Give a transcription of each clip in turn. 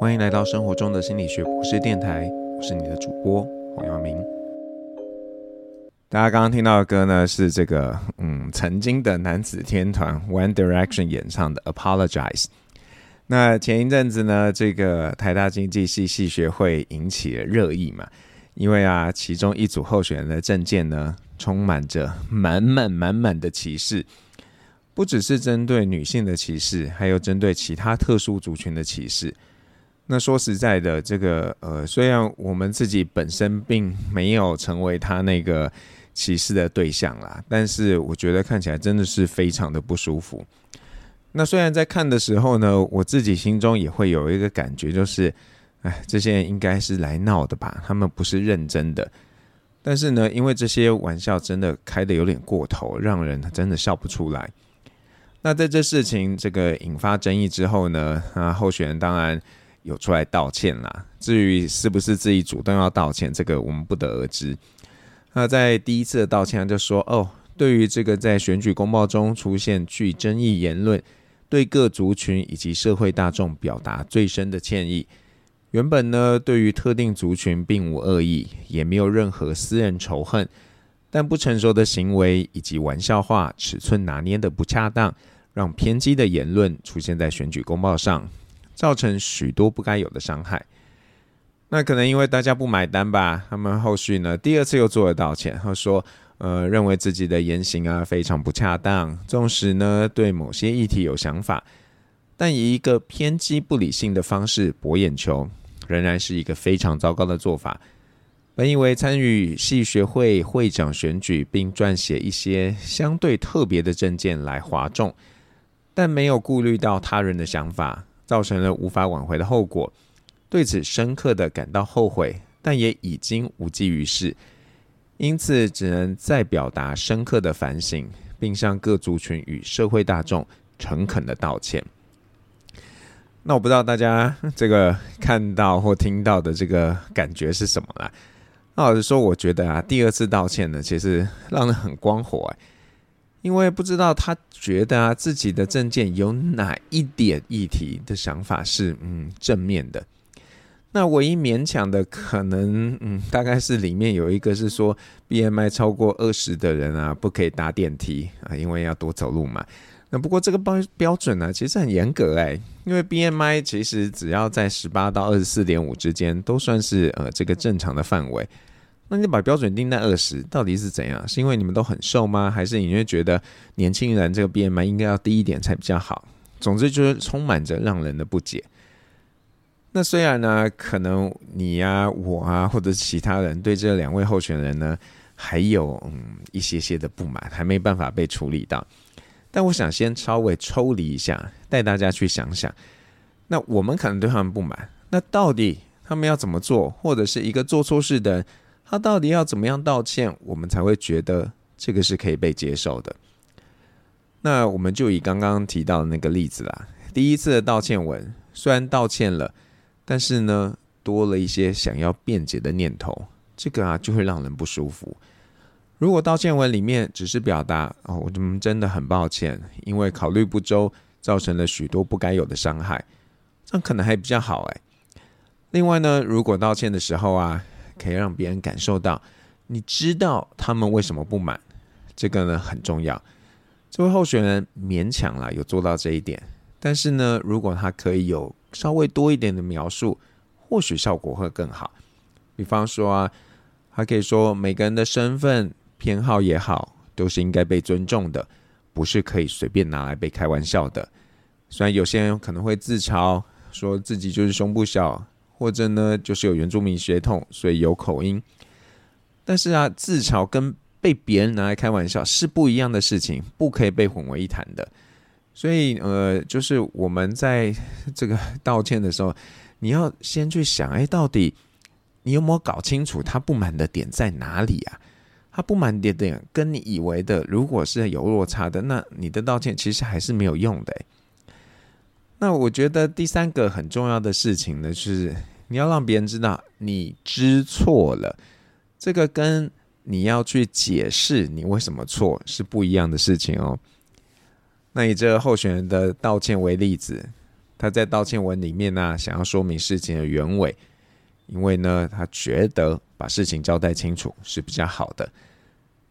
欢迎来到生活中的心理学博士电台，我是你的主播黄耀明。大家刚刚听到的歌呢，是这个嗯曾经的男子天团 One Direction 演唱的《Apologize》。那前一阵子呢，这个台大经济系系学会引起了热议嘛，因为啊，其中一组候选人的政见呢，充满着满满满满的歧视，不只是针对女性的歧视，还有针对其他特殊族群的歧视。那说实在的，这个呃，虽然我们自己本身并没有成为他那个歧视的对象啦，但是我觉得看起来真的是非常的不舒服。那虽然在看的时候呢，我自己心中也会有一个感觉，就是，哎，这些人应该是来闹的吧？他们不是认真的。但是呢，因为这些玩笑真的开得有点过头，让人真的笑不出来。那在这事情这个引发争议之后呢，啊，候选人当然。有出来道歉啦，至于是不是自己主动要道歉，这个我们不得而知。那在第一次的道歉，他就说：“哦，对于这个在选举公报中出现具争议言论，对各族群以及社会大众表达最深的歉意。原本呢，对于特定族群并无恶意，也没有任何私人仇恨，但不成熟的行为以及玩笑话尺寸拿捏的不恰当，让偏激的言论出现在选举公报上。”造成许多不该有的伤害，那可能因为大家不买单吧。他们后续呢，第二次又做了道歉，他说：“呃，认为自己的言行啊非常不恰当，纵使呢对某些议题有想法，但以一个偏激不理性的方式博眼球，仍然是一个非常糟糕的做法。本以为参与系学会会长选举，并撰写一些相对特别的政见来哗众，但没有顾虑到他人的想法。”造成了无法挽回的后果，对此深刻的感到后悔，但也已经无济于事，因此只能再表达深刻的反省，并向各族群与社会大众诚恳的道歉。那我不知道大家这个看到或听到的这个感觉是什么啦？那老实说，我觉得啊，第二次道歉呢，其实让人很光火。因为不知道他觉得啊，自己的证件有哪一点议题的想法是嗯正面的，那唯一勉强的可能嗯大概是里面有一个是说 BMI 超过二十的人啊不可以搭电梯啊，因为要多走路嘛。那不过这个标标准呢其实很严格哎，因为 BMI 其实只要在十八到二十四点五之间都算是呃这个正常的范围。那你把标准定在二十，到底是怎样？是因为你们都很瘦吗？还是你会觉得年轻人这个 BMI 应该要低一点才比较好？总之就是充满着让人的不解。那虽然呢，可能你呀、啊、我啊，或者其他人对这两位候选人呢，还有嗯一些些的不满，还没办法被处理到。但我想先稍微抽离一下，带大家去想想，那我们可能对他们不满，那到底他们要怎么做，或者是一个做错事的，他到底要怎么样道歉，我们才会觉得这个是可以被接受的？那我们就以刚刚提到的那个例子啦。第一次的道歉文虽然道歉了，但是呢，多了一些想要辩解的念头，这个啊就会让人不舒服。如果道歉文里面只是表达哦，我们真的很抱歉，因为考虑不周，造成了许多不该有的伤害，这样可能还比较好哎。另外呢，如果道歉的时候啊，可以让别人感受到，你知道他们为什么不满，这个呢很重要。这位候选人勉强了有做到这一点，但是呢，如果他可以有稍微多一点的描述，或许效果会更好。比方说啊，他可以说每个人的身份偏好也好，都是应该被尊重的，不是可以随便拿来被开玩笑的。虽然有些人可能会自嘲，说自己就是胸部小。或者呢，就是有原住民血统，所以有口音。但是啊，自嘲跟被别人拿来开玩笑是不一样的事情，不可以被混为一谈的。所以呃，就是我们在这个道歉的时候，你要先去想，哎，到底你有没有搞清楚他不满的点在哪里啊？他不满的点跟你以为的如果是有落差的，那你的道歉其实还是没有用的。那我觉得第三个很重要的事情呢，是你要让别人知道你知错了，这个跟你要去解释你为什么错是不一样的事情哦。那以这个候选人的道歉为例子，他在道歉文里面呢、想要说明事情的原委，因为呢，他觉得把事情交代清楚是比较好的。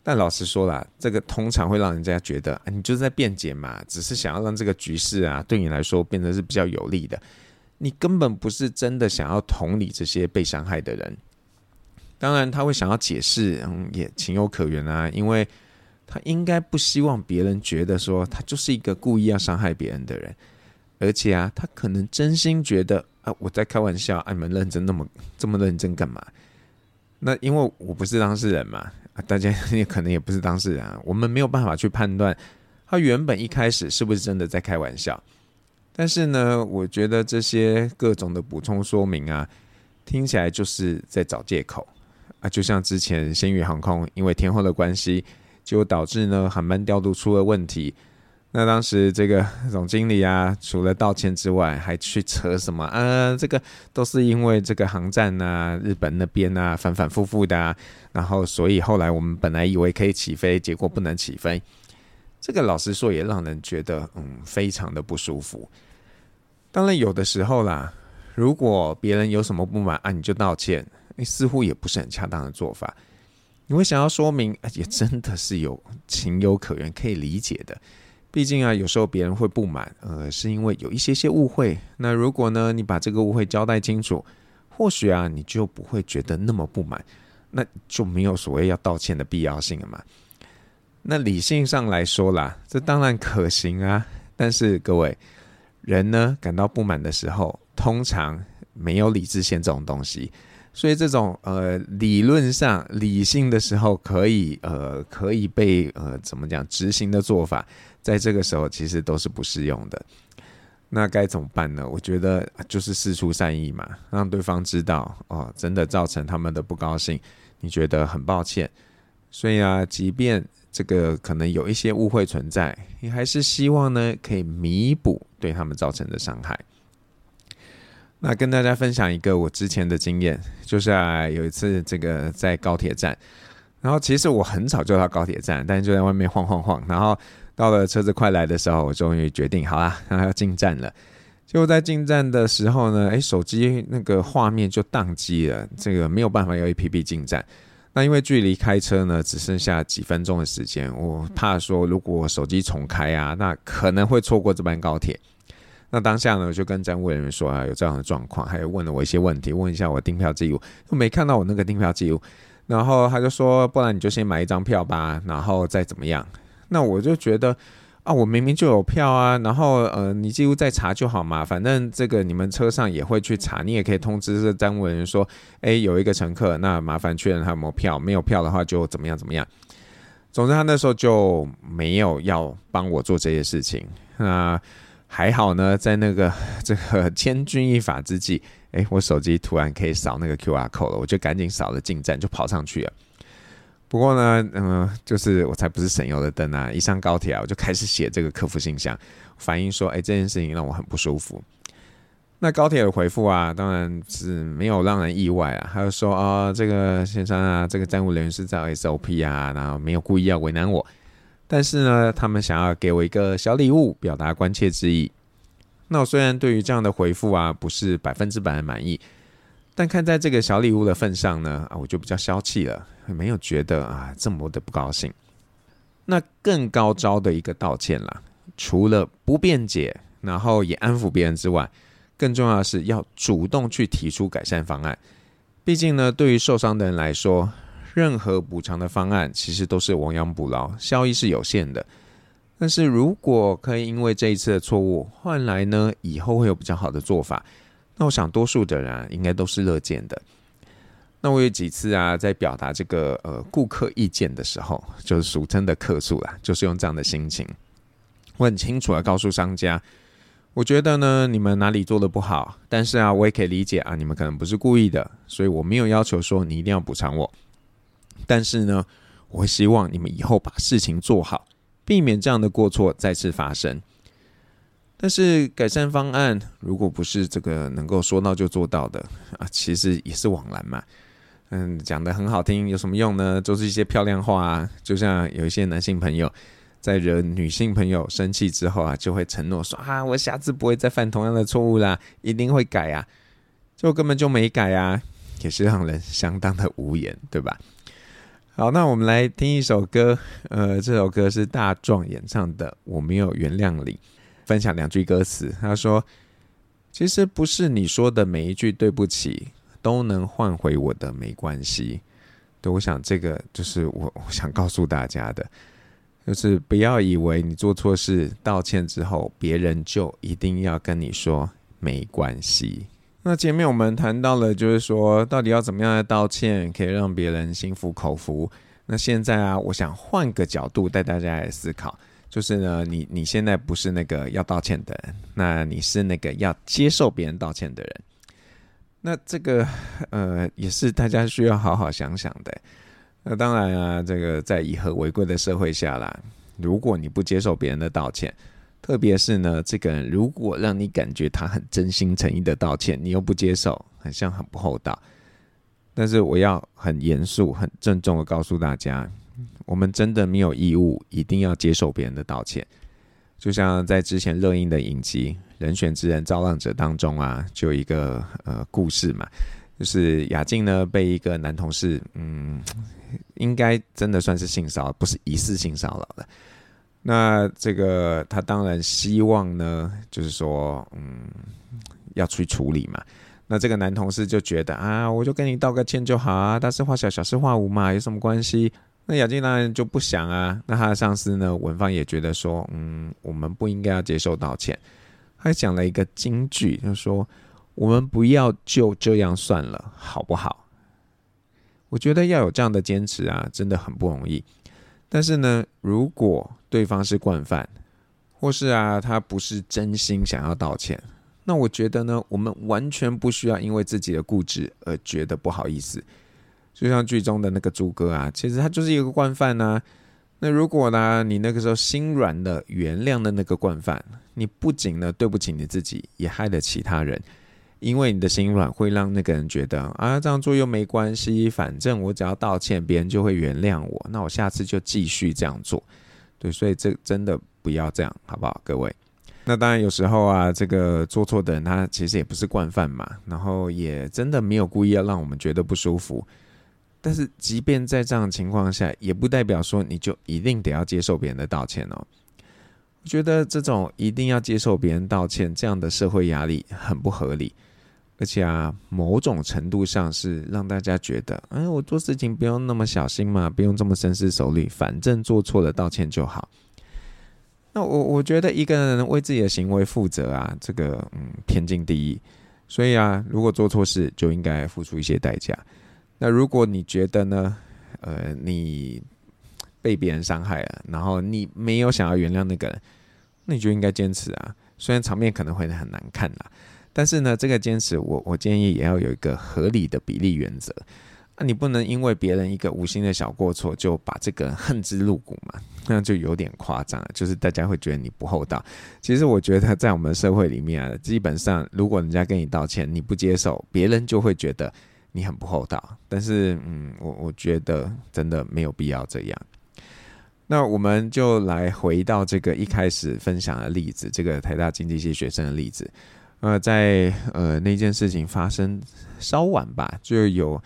但老实说啦，这个通常会让人家觉得，你就是在辩解嘛，只是想要让这个局势啊，对你来说变得是比较有利的。你根本不是真的想要同理这些被伤害的人。当然，他会想要解释，嗯，也情有可原啊，因为他应该不希望别人觉得说他就是一个故意要伤害别人的人。而且啊，他可能真心觉得啊，我在开玩笑，啊，你们认真那么这么认真干嘛？那因为我不是当事人嘛，大家也可能也不是当事人啊，我们没有办法去判断他原本一开始是不是真的在开玩笑。但是呢，我觉得这些各种的补充说明啊，听起来就是在找借口啊，就像之前新宇航空因为天候的关系，结果导致呢航班调度出了问题。那当时这个总经理啊，除了道歉之外，还去扯什么啊？这个都是因为这个航站啊，日本那边啊，反反复复的啊，然后所以后来我们本来以为可以起飞，结果不能起飞。这个老实说也让人觉得嗯，非常的不舒服。当然有的时候啦，如果别人有什么不满啊，你就道歉，你似乎也不是很恰当的做法。你会想要说明，也真的是有情有可原，可以理解的。毕竟啊，有时候别人会不满，呃，是因为有一些些误会。那如果呢，你把这个误会交代清楚，或许啊，你就不会觉得那么不满，那就没有所谓要道歉的必要性了嘛。那理性上来说啦，这当然可行啊。但是各位，人呢，感到不满的时候，通常没有理智线这种东西。所以这种呃理论上理性的时候可以呃可以被呃怎么讲执行的做法，在这个时候其实都是不适用的。那该怎么办呢？我觉得就是事出善意嘛，让对方知道哦，真的造成他们的不高兴，你觉得很抱歉。所以啊，即便这个可能有一些误会存在，你还是希望呢可以弥补对他们造成的伤害。那跟大家分享一个我之前的经验，就是啊有一次这个在高铁站，然后其实我很早就到高铁站，但是就在外面晃晃晃，然后到了车子快来的时候，我终于决定好啦，然 后要进站了。结果在进站的时候呢，诶，手机那个画面就宕机了，这个没有办法用 APP 进站。那因为距离开车呢只剩下几分钟的时间，我怕说如果手机重开啊，那可能会错过这班高铁。那当下呢，我就跟站务人员说啊，有这样的状况，还有问了我一些问题，问一下我订票记录，我没看到我那个订票记录，然后他就说，不然你就先买一张票吧，然后再怎么样。那我就觉得啊，我明明就有票啊，然后呃，你记录再查就好嘛，反正这个你们车上也会去查，你也可以通知这站务人员说，哎，有一个乘客，那麻烦确认他有没有票，没有票的话就怎么样怎么样。总之他那时候就没有要帮我做这些事情那。还好呢，在那个这个千钧一发之际，哎，我手机突然可以扫那个 QR code 了，我就赶紧扫了进站，就跑上去了。不过呢，嗯、就是我才不是省油的灯啊！一上高铁啊，我就开始写这个客服信箱，反映说，哎，这件事情让我很不舒服。那高铁的回复啊，当然是没有让人意外啊，还有说、哦，这个先生啊，这个站务人员是在 SOP 啊，然后没有故意要为难我。但是呢，他们想要给我一个小礼物，表达关切之意。那我虽然对于这样的回复啊，不是百分之百的满意，但看在这个小礼物的份上呢，啊，我就比较消气了，没有觉得啊这么的不高兴。那更高招的一个道歉啦，除了不辩解，然后也安抚别人之外，更重要的是要主动去提出改善方案。毕竟呢，对于受伤的人来说，任何补偿的方案其实都是亡羊补牢，效益是有限的。但是如果可以因为这一次的错误换来呢，以后会有比较好的做法，那我想多数的人啊，应该都是乐见的。那我有几次啊，在表达这个呃顾客意见的时候，就是俗称的客诉啦，就是用这样的心情，我很清楚的告诉商家，我觉得呢你们哪里做的不好，但是啊我也可以理解啊，你们可能不是故意的，所以我没有要求说你一定要补偿我。但是呢，我会希望你们以后把事情做好，避免这样的过错再次发生。但是改善方案如果不是这个能够说到就做到的啊，其实也是枉然嘛。嗯，讲得很好听有什么用呢？都是一些漂亮话啊。就像有一些男性朋友，在惹女性朋友生气之后啊，就会承诺说啊，我下次不会再犯同样的错误啦，一定会改啊，就根本就没改啊，也是让人相当的无言，对吧？好，那我们来听一首歌，呃，这首歌是大壮演唱的《我没有原谅你》，分享两句歌词。他说：“其实不是你说的每一句对不起都能换回我的没关系。”对，我想这个就是我我想告诉大家的，就是不要以为你做错事道歉之后，别人就一定要跟你说没关系。那前面我们谈到了，就是说到底要怎么样的道歉可以让别人心服口服。那现在啊，我想换个角度带大家来思考，就是呢，你你现在不是那个要道歉的人，那你是那个要接受别人道歉的人。那这个呃，也是大家需要好好想想的。那当然啊，这个在以和为贵的社会下啦，如果你不接受别人的道歉，特别是呢，这个人如果让你感觉他很真心诚意的道歉，你又不接受，很像很不厚道。但是我要很严肃、很郑重的告诉大家，我们真的没有义务一定要接受别人的道歉。就像在之前热映的影集《人选之人造浪者》当中啊，就有一个呃故事嘛，就是雅静呢被一个男同事，嗯，应该真的算是性骚扰，不是疑似性骚扰的。那这个他当然希望呢，就是说，嗯，要去处理嘛。那这个男同事就觉得啊，我就跟你道个歉就好啊，大事化小，小事化无嘛，有什么关系？那雅静当然就不想啊。那他的上司呢，文芳也觉得说，嗯，我们不应该要接受道歉。还讲了一个金句，他说，我们不要就这样算了，好不好？我觉得要有这样的坚持啊，真的很不容易。但是呢，如果对方是惯犯，或是啊，他不是真心想要道歉，那我觉得呢，我们完全不需要因为自己的固执而觉得不好意思。就像剧中的那个猪哥啊，其实他就是一个惯犯呐。那如果呢，你那个时候心软的原谅了那个惯犯，你不仅呢对不起你自己，也害了其他人。因为你的心软会让那个人觉得啊，这样做又没关系，反正我只要道歉，别人就会原谅我。那我下次就继续这样做。对，所以这真的不要这样，好不好，各位？那当然有时候啊，这个做错的人他其实也不是惯犯嘛，然后也真的没有故意要让我们觉得不舒服。但是即便在这样的情况下，也不代表说你就一定得要接受别人的道歉哦。我觉得这种一定要接受别人道歉这样的社会压力很不合理。而且啊，某种程度上是让大家觉得，哎，我做事情不用那么小心嘛，不用这么深思熟虑，反正做错了道歉就好。那我我觉得一个人为自己的行为负责啊，这个嗯天经地义。所以啊，如果做错事就应该付出一些代价。那如果你觉得呢，呃，你被别人伤害了，然后你没有想要原谅那个人，那你就应该坚持啊，虽然场面可能会很难看啦。但是呢，这个坚持我我建议也要有一个合理的比例原则。那、你不能因为别人一个无心的小过错，就把这个恨之入骨嘛？那就有点夸张了，就是大家会觉得你不厚道。其实我觉得在我们社会里面啊，基本上如果人家跟你道歉，你不接受，别人就会觉得你很不厚道。但是，嗯，我我觉得真的没有必要这样。那我们就来回到这个一开始分享的例子，这个台大经济系学生的例子。呃，在呃那件事情发生稍晚吧，就有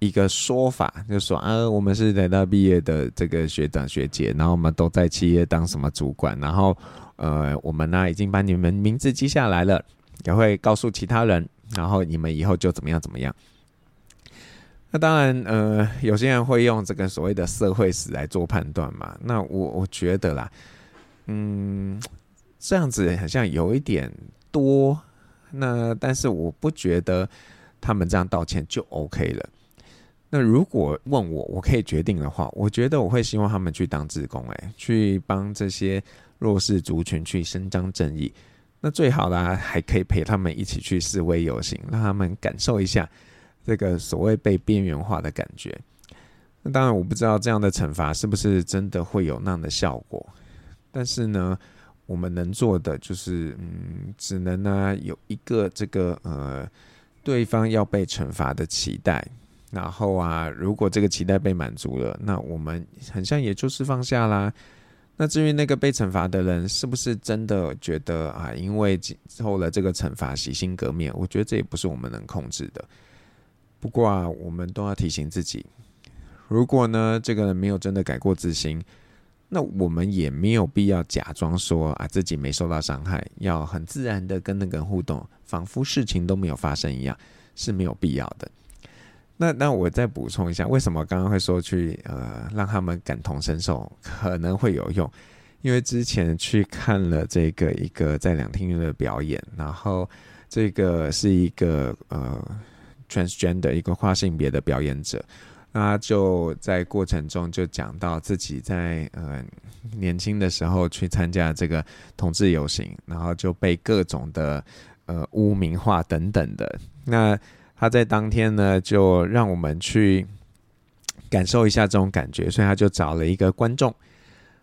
一个说法，就说啊，我们是台大毕业的这个学长学姐，然后我们都在企业当什么主管，然后呃，我们呢已经把你们名字记下来了，也会告诉其他人，然后你们以后就怎么样怎么样。那当然，呃，有些人会用这个所谓的社会史来做判断嘛。那我我觉得啦，嗯，这样子好像有一点多。那但是我不觉得他们这样道歉就 OK 了。那如果问我，我可以决定的话，我觉得我会希望他们去当志工，哎，去帮这些弱势族群去伸张正义。那最好啦，还可以陪他们一起去示威游行，让他们感受一下这个所谓被边缘化的感觉。那当然，我不知道这样的惩罚是不是真的会有那样的效果，但是呢。我们能做的就是，嗯，只能呢、有一个这个呃，对方要被惩罚的期待，然后啊，如果这个期待被满足了，那我们很像也就是放下啦。那至于那个被惩罚的人是不是真的觉得啊，因为受了这个惩罚洗心革面，我觉得这也不是我们能控制的。不过啊，我们都要提醒自己，如果呢这个人没有真的改过自新，那我们也没有必要假装说啊自己没受到伤害，要很自然的跟那个人互动，仿佛事情都没有发生一样，是没有必要的。那那我再补充一下，为什么刚刚会说去呃让他们感同身受可能会有用？因为之前去看了这个一个在两厅院的表演，然后这个是一个呃 transgender 一个跨性别的表演者，那就在过程中就讲到自己在呃年轻的时候去参加这个同志游行，然后就被各种的呃污名化等等的那。他在当天呢，就让我们去感受一下这种感觉，所以他就找了一个观众，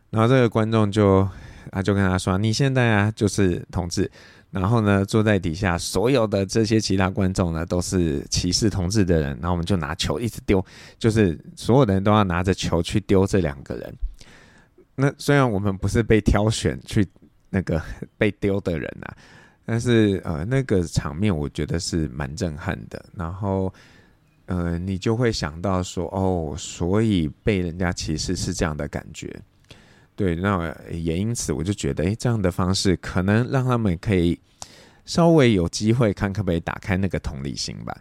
然后这个观众就他就跟他说：“你现在啊就是同志，然后呢坐在底下，所有的这些其他观众呢都是歧视同志的人，然后我们就拿球一直丢，就是所有的人都要拿着球去丢这两个人。那虽然我们不是被挑选去那个被丢的人啊。”但是呃，那个场面我觉得是蛮震撼的。然后呃，你就会想到说，哦，所以被人家歧视是这样的感觉。对，那也因此我就觉得，诶，这样的方式可能让他们可以稍微有机会看可不可以打开那个同理心吧。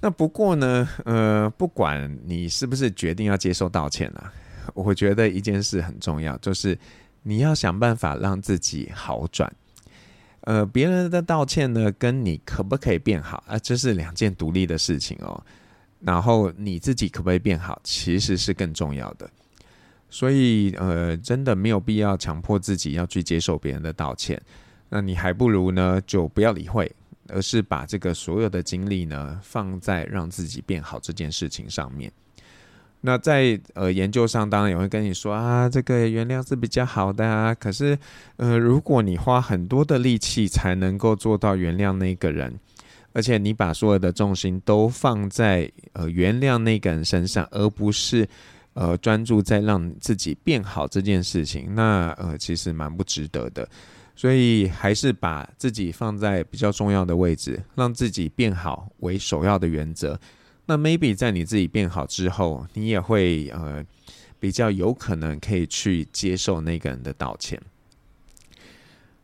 那不过呢，呃，不管你是不是决定要接受道歉啊，我觉得一件事很重要，就是你要想办法让自己好转。呃，别人的道歉呢，跟你可不可以变好啊，这是两件独立的事情哦。然后你自己可不可以变好，其实是更重要的。所以，呃，真的没有必要强迫自己要去接受别人的道歉。那你还不如呢，就不要理会，而是把这个所有的精力呢，放在让自己变好这件事情上面。那在呃研究上，当然也会跟你说啊，这个原谅是比较好的啊。可是，呃，如果你花很多的力气才能够做到原谅那个人，而且你把所有的重心都放在呃原谅那个人身上，而不是呃专注在让自己变好这件事情，那呃其实蛮不值得的。所以还是把自己放在比较重要的位置，让自己变好为首要的原则。那 maybe 在你自己变好之后，你也会呃比较有可能可以去接受那个人的道歉。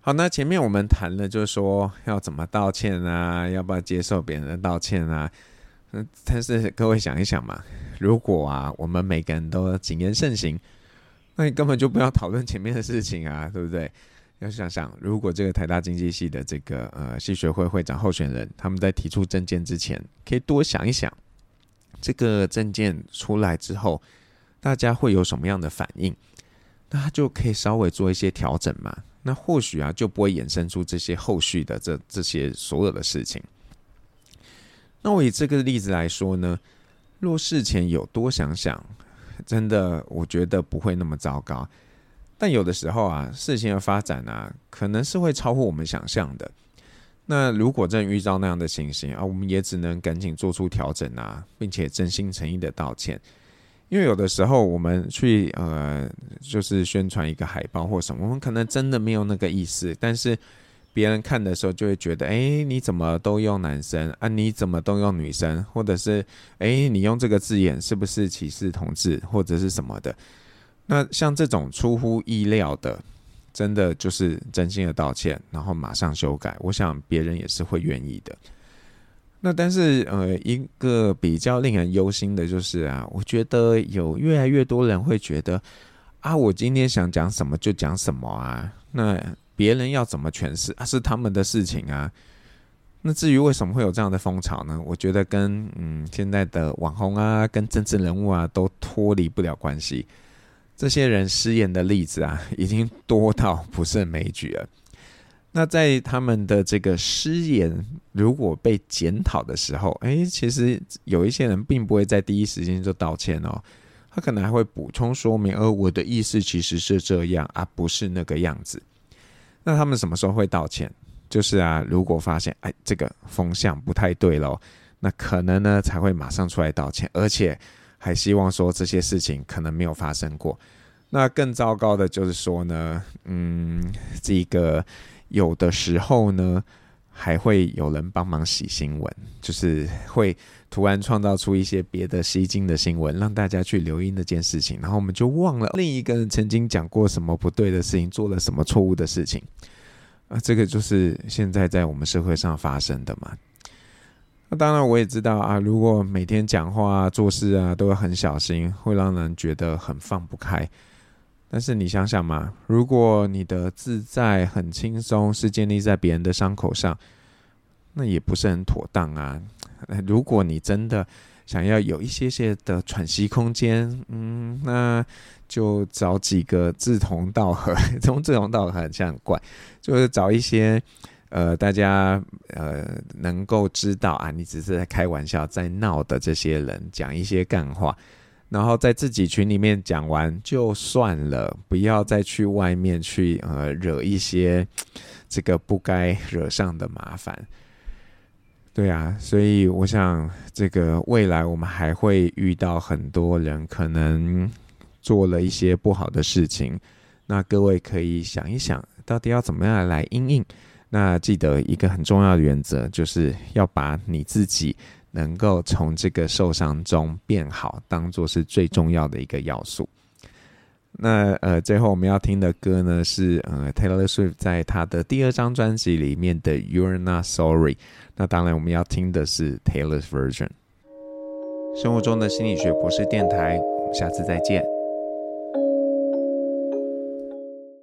好，那前面我们谈了，就是说要怎么道歉啊，要不要接受别人的道歉啊？嗯，但是各位想一想嘛，如果啊我们每个人都谨言慎行，那你根本就不要讨论前面的事情啊，对不对？要想想，如果这个台大经济系的这个呃系学会会长候选人，他们在提出政见之前，可以多想一想。这个政见出来之后，大家会有什么样的反应？那他就可以稍微做一些调整嘛。那或许啊，就不会衍生出这些后续的这这些所有的事情。那我以这个例子来说呢，若事前有多想想，真的我觉得不会那么糟糕。但有的时候啊，事情的发展啊，可能是会超乎我们想象的。那如果真遇到那样的情形啊，我们也只能赶紧做出调整啊，并且真心诚意的道歉。因为有的时候我们去呃，就是宣传一个海报或什么，我们可能真的没有那个意思，但是别人看的时候就会觉得，哎，你怎么都用男生啊？你怎么都用女生？或者是，哎，你用这个字眼是不是歧视同志或者是什么的？那像这种出乎意料的。真的就是真心的道歉，然后马上修改。我想别人也是会愿意的。那但是呃，一个比较令人忧心的就是啊，我觉得有越来越多人会觉得啊，我今天想讲什么就讲什么啊。那别人要怎么诠释啊，是他们的事情啊。那至于为什么会有这样的风潮呢？我觉得跟嗯现在的网红啊，跟政治人物啊，都脱离不了关系。这些人失言的例子啊，已经多到不胜枚举了。那在他们的这个失言如果被检讨的时候，哎，其实有一些人并不会在第一时间就道歉哦，他可能还会补充说明，而我的意思其实是这样啊，不是那个样子。那他们什么时候会道歉？就是啊，如果发现哎，这个风向不太对喽，那可能呢才会马上出来道歉，而且。还希望说这些事情可能没有发生过，那更糟糕的就是说呢，嗯，这个有的时候呢，还会有人帮忙洗新闻，就是会突然创造出一些别的吸睛的新闻，让大家去留意那件事情，然后我们就忘了另一个人曾经讲过什么不对的事情，做了什么错误的事情。啊，这个就是现在在我们社会上发生的嘛。那当然，我也知道啊，如果每天讲话、做事啊都很小心，会让人觉得很放不开。但是你想想嘛，如果你的自在很轻松，是建立在别人的伤口上，那也不是很妥当啊。如果你真的想要有一些些的喘息空间，嗯，那就找几个志同道合，这种志同道合很像很怪，就是找一些呃大家呃能够知道啊，你只是在开玩笑、在闹的这些人，讲一些干话。然后在自己群里面讲完就算了，不要再去外面去呃惹一些这个不该惹上的麻烦。对啊，所以我想这个未来我们还会遇到很多人可能做了一些不好的事情，那各位可以想一想，到底要怎么样来应应。那记得一个很重要的原则，就是要把你自己。能够从这个受伤中变好，当做是最重要的一个要素。那呃，最后我们要听的歌呢是呃 Taylor Swift 在他的第二张专辑里面的 You're Not Sorry。那当然我们要听的是 Taylor's version。生活中的心理学博士电台，我们下次再见。